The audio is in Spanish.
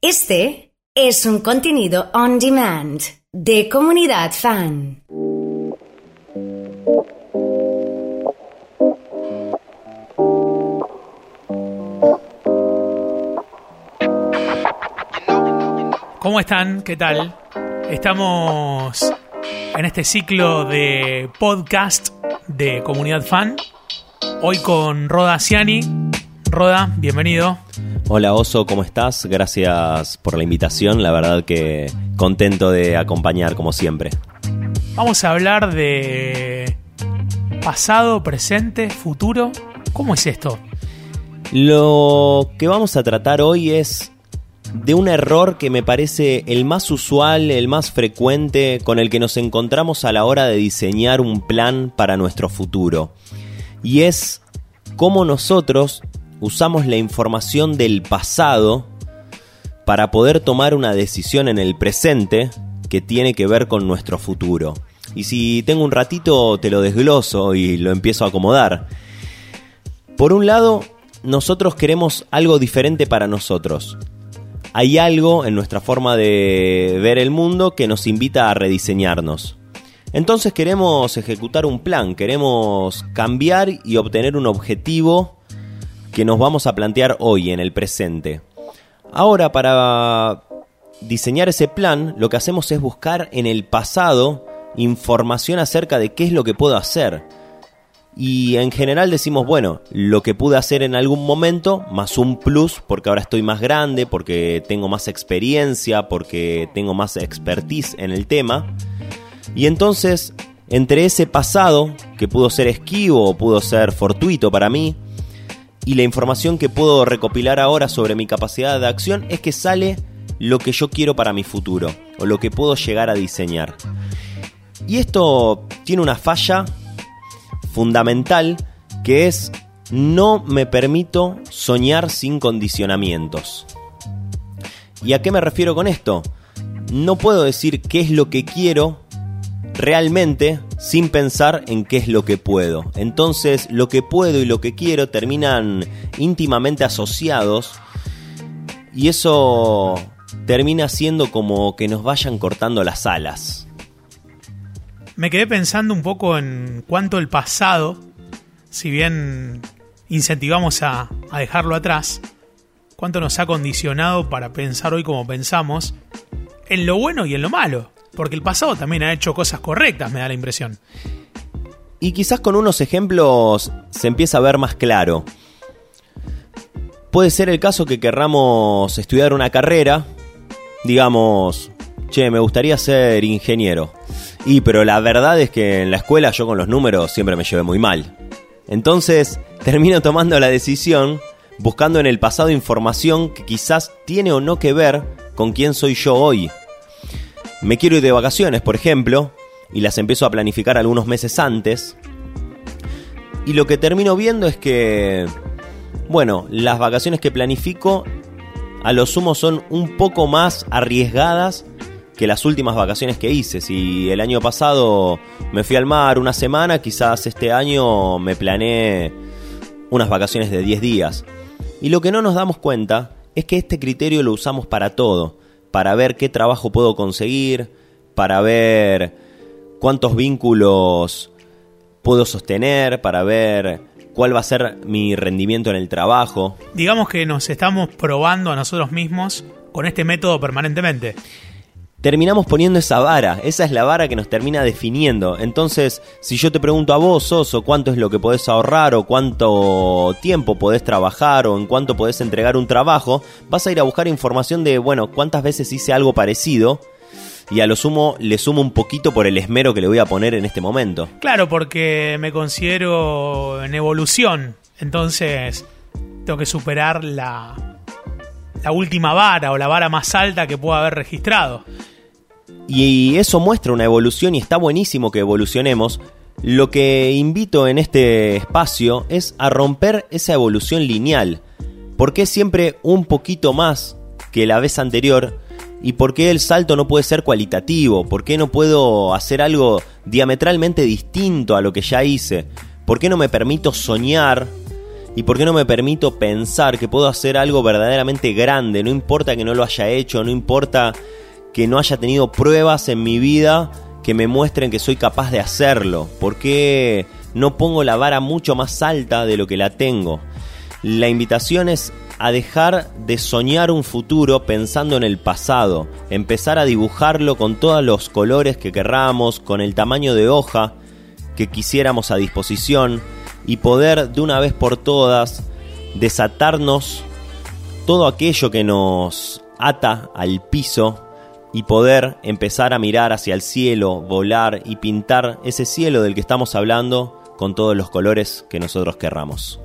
Este es un contenido on demand de comunidad fan. ¿Cómo están? ¿Qué tal? Estamos en este ciclo de podcast de Comunidad Fan. Hoy con Roda Ciani. Roda, bienvenido. Hola Oso, ¿cómo estás? Gracias por la invitación, la verdad que contento de acompañar como siempre. Vamos a hablar de pasado, presente, futuro. ¿Cómo es esto? Lo que vamos a tratar hoy es de un error que me parece el más usual, el más frecuente, con el que nos encontramos a la hora de diseñar un plan para nuestro futuro. Y es cómo nosotros usamos la información del pasado para poder tomar una decisión en el presente que tiene que ver con nuestro futuro. Y si tengo un ratito te lo desgloso y lo empiezo a acomodar. Por un lado, nosotros queremos algo diferente para nosotros hay algo en nuestra forma de ver el mundo que nos invita a rediseñarnos. Entonces queremos ejecutar un plan, queremos cambiar y obtener un objetivo que nos vamos a plantear hoy, en el presente. Ahora, para diseñar ese plan, lo que hacemos es buscar en el pasado información acerca de qué es lo que puedo hacer y en general decimos, bueno, lo que pude hacer en algún momento, más un plus, porque ahora estoy más grande, porque tengo más experiencia, porque tengo más expertise en el tema. Y entonces, entre ese pasado, que pudo ser esquivo o pudo ser fortuito para mí, y la información que puedo recopilar ahora sobre mi capacidad de acción, es que sale lo que yo quiero para mi futuro, o lo que puedo llegar a diseñar. Y esto tiene una falla fundamental que es no me permito soñar sin condicionamientos. ¿Y a qué me refiero con esto? No puedo decir qué es lo que quiero realmente sin pensar en qué es lo que puedo. Entonces lo que puedo y lo que quiero terminan íntimamente asociados y eso termina siendo como que nos vayan cortando las alas me quedé pensando un poco en cuánto el pasado, si bien incentivamos a, dejarlo atrás, cuánto nos ha condicionado para pensar hoy como pensamos, en lo bueno y en lo malo. Porque el pasado también ha hecho cosas correctas, me da la impresión. Y quizás con unos ejemplos se empieza a ver más claro. Puede ser el caso que querramos estudiar una carrera, digamos, che, me gustaría ser ingeniero. Y pero la verdad es que en la escuela yo con los números siempre me llevé muy mal. Entonces termino tomando la decisión buscando en el pasado información que quizás tiene o no que ver con quién soy yo hoy. Me quiero ir de vacaciones, por ejemplo, y las empiezo a planificar algunos meses antes. Y lo que termino viendo es que, bueno, las vacaciones que planifico a lo sumo son un poco más arriesgadas que las últimas vacaciones que hice. Si el año pasado me fui al mar una semana, quizás este año me planeé unas vacaciones de 10 días. Y lo que no nos damos cuenta es que este criterio lo usamos para todo, para ver qué trabajo puedo conseguir, para ver cuántos vínculos puedo sostener, para ver cuál va a ser mi rendimiento en el trabajo. Digamos que nos estamos probando a nosotros mismos con este método permanentemente terminamos poniendo esa vara, esa es la vara que nos termina definiendo. Entonces, si yo te pregunto a vos, Oso, cuánto es lo que podés ahorrar o cuánto tiempo podés trabajar o en cuánto podés entregar un trabajo, vas a ir a buscar información de, bueno, cuántas veces hice algo parecido. Y a lo sumo le sumo un poquito por el esmero que le voy a poner en este momento. Claro, porque me considero en evolución. Entonces, tengo que superar la, la última vara o la vara más alta que pueda haber registrado. Y eso muestra una evolución y está buenísimo que evolucionemos. Lo que invito en este espacio es a romper esa evolución lineal. ¿Por qué siempre un poquito más que la vez anterior? ¿Y por qué el salto no puede ser cualitativo? ¿Por qué no puedo hacer algo diametralmente distinto a lo que ya hice? ¿Por qué no me permito soñar ¿Y por qué no me permito pensar que puedo hacer algo verdaderamente grande? No importa que no lo haya hecho, no importa que no haya tenido pruebas en mi vida que me muestren que soy capaz de hacerlo. ¿Por qué no pongo la vara mucho más alta de lo que la tengo? La invitación es a dejar de soñar un futuro pensando en el pasado, empezar a dibujarlo con todos los colores que querramos, con el tamaño de hoja que quisiéramos a disposición y poder de una vez por todas desatarnos todo aquello que nos ata al piso y poder empezar a mirar hacia el cielo, volar y pintar ese cielo del que estamos hablando con todos los colores que nosotros querramos.